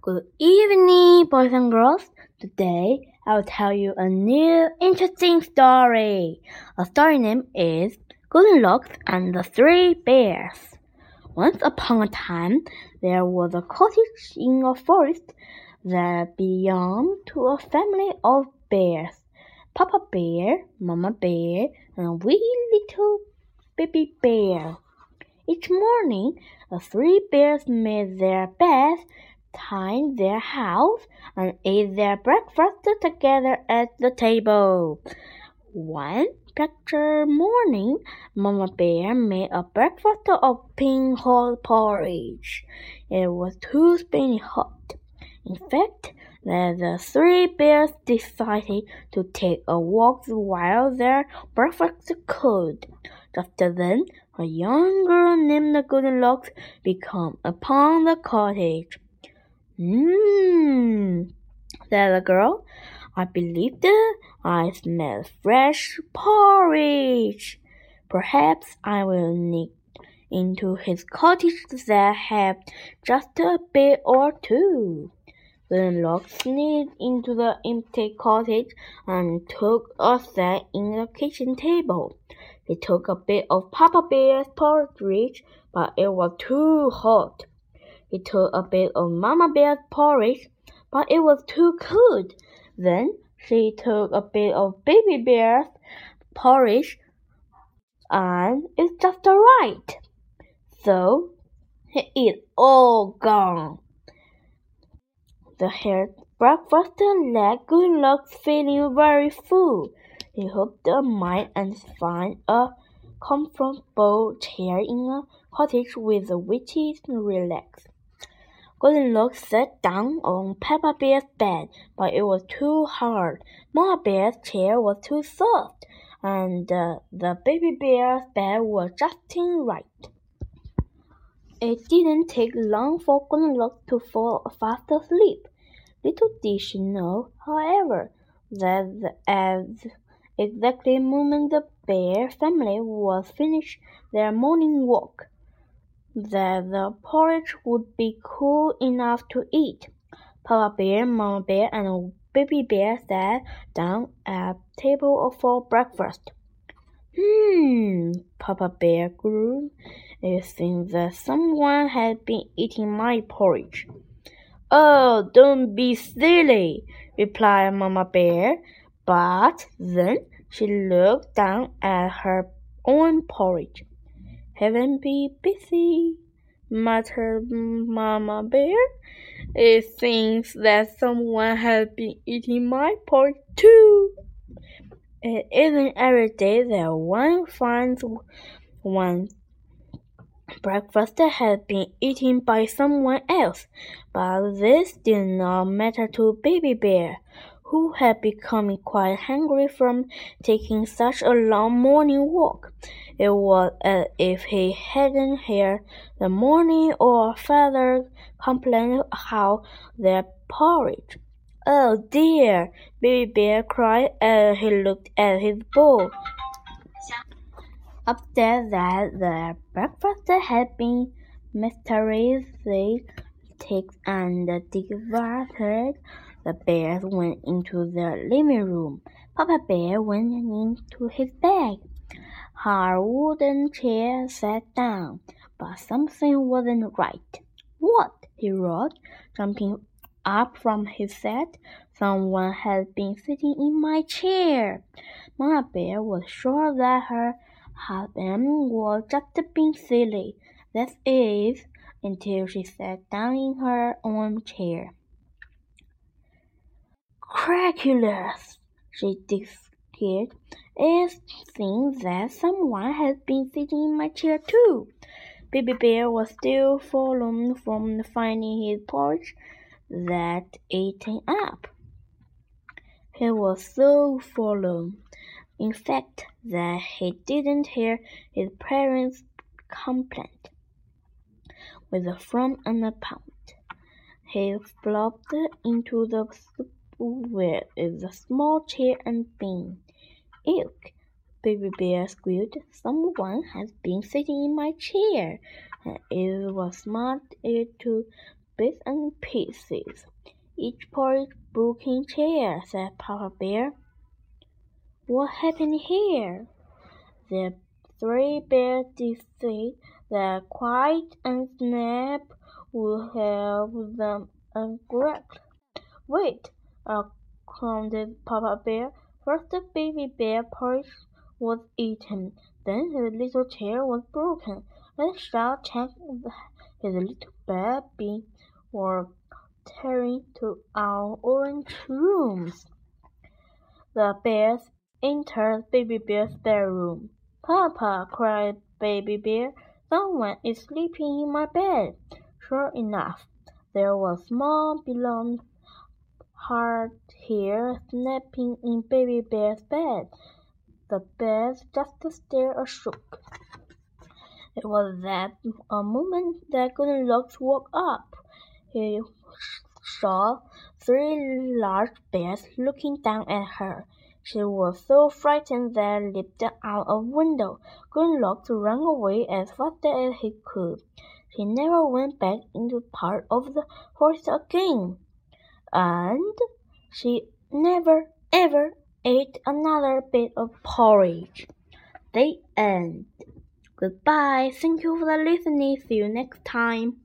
Good evening, boys and girls. Today I'll tell you a new interesting story. A story name is Goldilocks and the Three Bears. Once upon a time, there was a cottage in a forest that belonged to a family of bears. Papa Bear, Mama Bear, and a wee little baby bear. Each morning, the three bears made their beds, tidied their house, and ate their breakfast together at the table. One particular morning, Mama Bear made a breakfast of pink hot porridge. It was too spinning hot. In fact, the three bears decided to take a walk while their breakfast cooled. Just then, a young girl named Goldilocks became upon the cottage. Mmm, said the girl. I believe that I smell fresh porridge. Perhaps I will sneak into his cottage that have just a bit or two. Then Goldilocks sneaked into the empty cottage and took a seat in the kitchen table. He took a bit of Papa Bear's porridge, but it was too hot. He took a bit of Mama Bear's porridge, but it was too cold. Then she took a bit of Baby Bear's porridge, and it's just right. So he ate all gone. The hare breakfast left Goldilocks feeling very full. He hoped to might and find a comfortable chair in a cottage with a witty relax. Goldilocks sat down on Peppa Bear's bed, but it was too hard. Mama Bear's chair was too soft, and uh, the baby bear's bed was just in right. It didn't take long for Goldilocks to fall fast asleep. Little did she know, however, that as exactly moment the bear family was finished their morning walk, that the porridge would be cool enough to eat. Papa Bear, Mama Bear, and Baby Bear sat down at table for breakfast. Hmm, Papa Bear grew. It seems that someone had been eating my porridge. Oh, don't be silly, replied Mama Bear. But then she looked down at her own porridge. Heaven be busy, muttered Mama Bear. It seems that someone has been eating my porridge too. It isn't every day that one finds one breakfast has been eaten by someone else, but this did not matter to Baby Bear who had become quite hungry from taking such a long morning walk. It was as if he hadn't heard the morning or father complain how their porridge. Oh dear! Baby Bear cried as he looked at his bowl. Upstairs that their breakfast had been mysteriously taken and devoured the bears went into the living room. Papa Bear went into his bag. Her wooden chair sat down, but something wasn't right. What? he roared, jumping up from his seat. Someone has been sitting in my chair. Mama Bear was sure that her husband was just being silly. That is, until she sat down in her own chair. Craculus, she declared. It seems that someone has been sitting in my chair too. Baby Bear was still fallen from finding his porridge that eaten up. He was so fallen, in fact, that he didn't hear his parents' complaint. With a frown and a pout, he flopped into the where is the small chair and bin? Ilk, Baby Bear squealed. Someone has been sitting in my chair. And it was smart to bits and pieces. Each poor broken chair, said Papa Bear. What happened here? The three bears decided that Quiet and Snap would help them uh, uncorrect. Wait, Uh, commanded Papa Bear. First the baby bear porridge was eaten, then his little chair was broken. Let's shall check his little baby were tearing to our orange rooms. The bears entered Baby Bear's bedroom. Papa, cried Baby Bear, someone is sleeping in my bed. Sure enough, there was small belonged hard hair snapping in Baby Bear's bed. The bed just stared shook. It was that a moment that Goldilocks woke up. He saw three large bears looking down at her. She was so frightened that leaped out a window. Goldilocks ran away as fast as he could. He never went back into part of the forest again. And she never ever ate another bit of porridge. The end. Goodbye. Thank you for listening. See you next time.